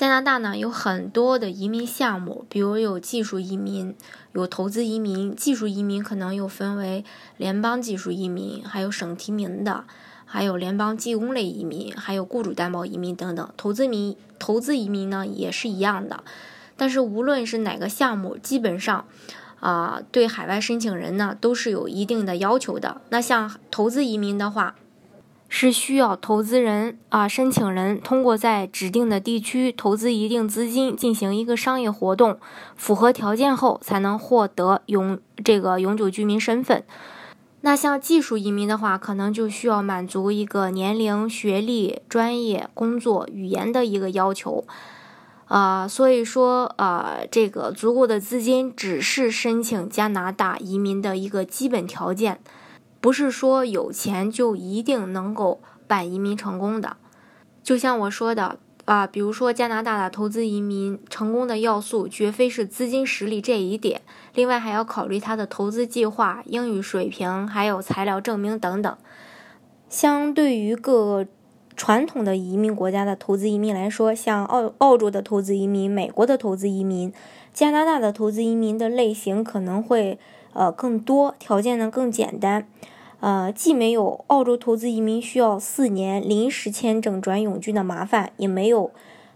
加拿大呢有很多的移民项目，比如有技术移民，有投资移民。技术移民可能又分为联邦技术移民，还有省提名的，还有联邦技工类移民，还有雇主担保移民等等。投资民投资移民呢也是一样的，但是无论是哪个项目，基本上啊对海外申请人呢都是有一定的要求的。那像投资移民的话，是需要投资人啊，申请人通过在指定的地区投资一定资金进行一个商业活动，符合条件后才能获得永这个永久居民身份。那像技术移民的话，可能就需要满足一个年龄、学历、专业、工作、语言的一个要求。啊，所以说啊，这个足够的资金只是申请加拿大移民的一个基本条件。不是说有钱就一定能够办移民成功的，就像我说的啊，比如说加拿大的投资移民成功的要素绝非是资金实力这一点，另外还要考虑他的投资计划、英语水平，还有材料证明等等。相对于各传统的移民国家的投资移民来说，像澳澳洲的投资移民、美国的投资移民、加拿大的投资移民的类型可能会。呃，更多条件呢更简单，呃，既没有澳洲投资移民需要四年临时签证转永居的麻烦，也没有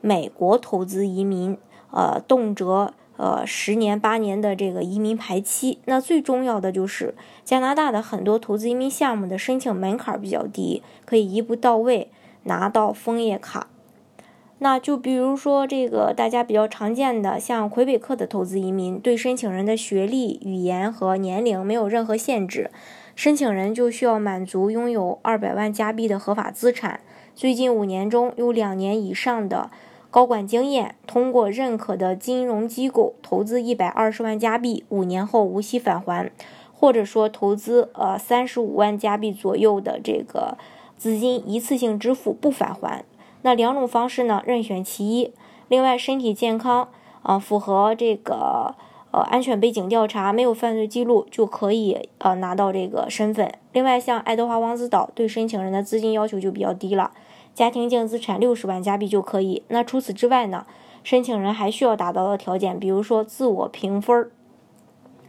美国投资移民呃动辄呃十年八年的这个移民排期。那最重要的就是加拿大的很多投资移民项目的申请门槛比较低，可以一步到位拿到枫叶卡。那就比如说这个大家比较常见的，像魁北克的投资移民，对申请人的学历、语言和年龄没有任何限制，申请人就需要满足拥有二百万加币的合法资产，最近五年中有两年以上的高管经验，通过认可的金融机构投资一百二十万加币，五年后无息返还，或者说投资呃三十五万加币左右的这个资金一次性支付不返还。那两种方式呢，任选其一。另外，身体健康啊，符合这个呃安全背景调查，没有犯罪记录，就可以呃拿到这个身份。另外，像爱德华王子岛对申请人的资金要求就比较低了，家庭净资产六十万加币就可以。那除此之外呢，申请人还需要达到的条件，比如说自我评分儿，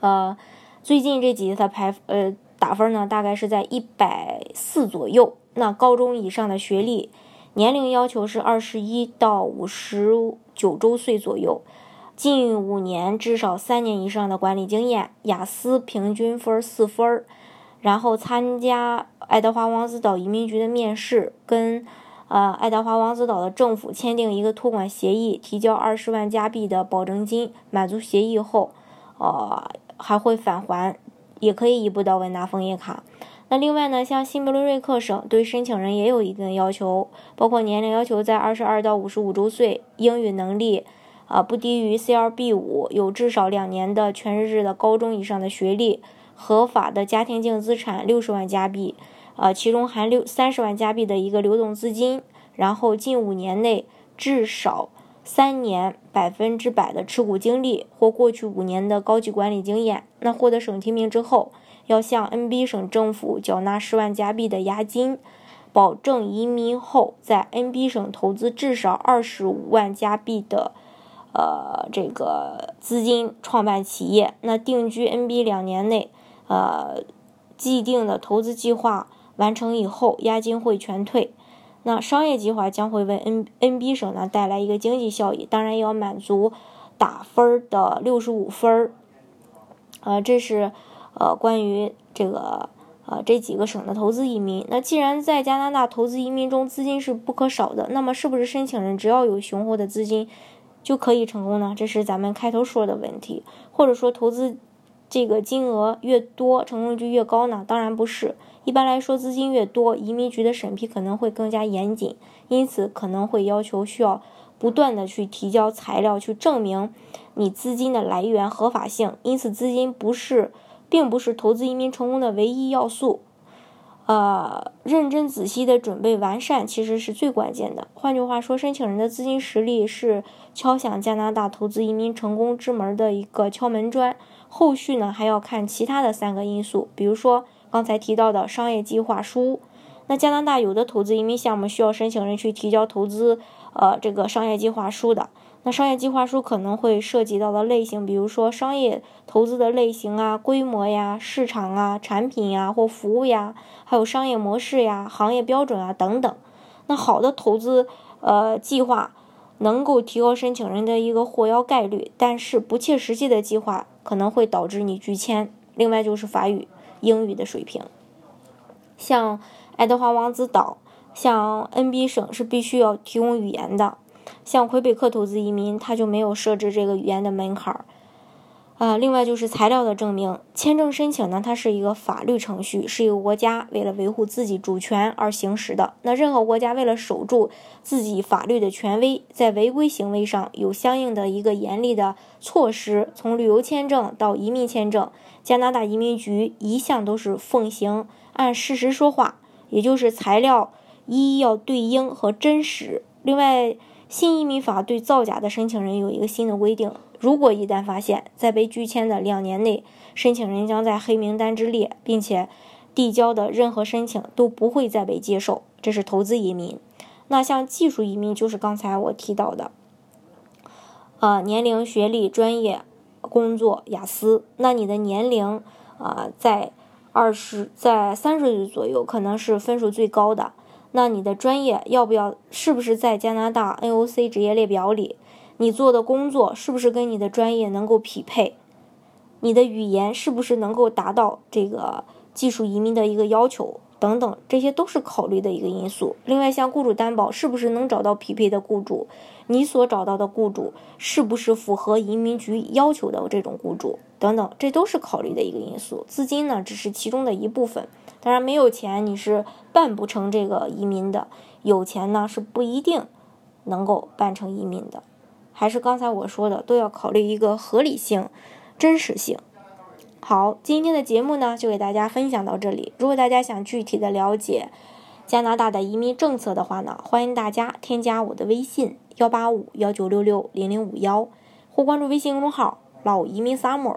呃，最近这几次的排呃打分呢，大概是在一百四左右。那高中以上的学历。年龄要求是二十一到五十九周岁左右，近五年至少三年以上的管理经验，雅思平均分四分，然后参加爱德华王子岛移民局的面试，跟呃爱德华王子岛的政府签订一个托管协议，提交二十万加币的保证金，满足协议后，呃还会返还，也可以一步到位拿枫叶卡。那另外呢，像新布伦瑞克省对申请人也有一定的要求，包括年龄要求在二十二到五十五周岁，英语能力啊不低于 CLB 五，有至少两年的全日制的高中以上的学历，合法的家庭净资产六十万加币，啊其中含六三十万加币的一个流动资金，然后近五年内至少三年百分之百的持股经历或过去五年的高级管理经验，那获得省提名之后。要向 NB 省政府缴纳十万加币的押金，保证移民后在 NB 省投资至少二十五万加币的，呃，这个资金创办企业。那定居 NB 两年内，呃，既定的投资计划完成以后，押金会全退。那商业计划将会为 N NB 省呢带来一个经济效益，当然要满足打分的六十五分儿。呃，这是。呃，关于这个呃这几个省的投资移民，那既然在加拿大投资移民中资金是不可少的，那么是不是申请人只要有雄厚的资金就可以成功呢？这是咱们开头说的问题，或者说投资这个金额越多，成功率越高呢？当然不是，一般来说资金越多，移民局的审批可能会更加严谨，因此可能会要求需要不断的去提交材料去证明你资金的来源合法性，因此资金不是，并不是投资移民成功的唯一要素。呃，认真仔细的准备完善其实是最关键的。换句话说，申请人的资金实力是敲响加拿大投资移民成功之门的一个敲门砖。后续呢，还要看其他的三个因素，比如说刚才提到的商业计划书。那加拿大有的投资移民项目需要申请人去提交投资呃这个商业计划书的。那商业计划书可能会涉及到的类型，比如说商业投资的类型啊、规模呀、市场啊、产品呀或服务呀，还有商业模式呀、行业标准啊等等。那好的投资呃计划能够提高申请人的一个获邀概率，但是不切实际的计划可能会导致你拒签。另外就是法语、英语的水平，像爱德华王子岛、像 NB 省是必须要提供语言的。像魁北克投资移民，他就没有设置这个语言的门槛儿，啊，另外就是材料的证明。签证申请呢，它是一个法律程序，是一个国家为了维护自己主权而行使的。那任何国家为了守住自己法律的权威，在违规行为上有相应的一个严厉的措施。从旅游签证到移民签证，加拿大移民局一向都是奉行按事实说话，也就是材料一要对应和真实。另外。新移民法对造假的申请人有一个新的规定：如果一旦发现，在被拒签的两年内，申请人将在黑名单之列，并且递交的任何申请都不会再被接受。这是投资移民。那像技术移民，就是刚才我提到的，呃，年龄、学历、专业、工作、雅思。那你的年龄啊，在二十、在三十岁左右，可能是分数最高的。那你的专业要不要？是不是在加拿大 NOC 职业列表里？你做的工作是不是跟你的专业能够匹配？你的语言是不是能够达到这个技术移民的一个要求？等等，这些都是考虑的一个因素。另外，像雇主担保，是不是能找到匹配的雇主？你所找到的雇主是不是符合移民局要求的这种雇主？等等，这都是考虑的一个因素。资金呢，只是其中的一部分。当然，没有钱你是办不成这个移民的；有钱呢，是不一定能够办成移民的。还是刚才我说的，都要考虑一个合理性、真实性。好，今天的节目呢，就给大家分享到这里。如果大家想具体的了解加拿大的移民政策的话呢，欢迎大家添加我的微信幺八五幺九六六零零五幺，或关注微信公众号“老移民 summer”，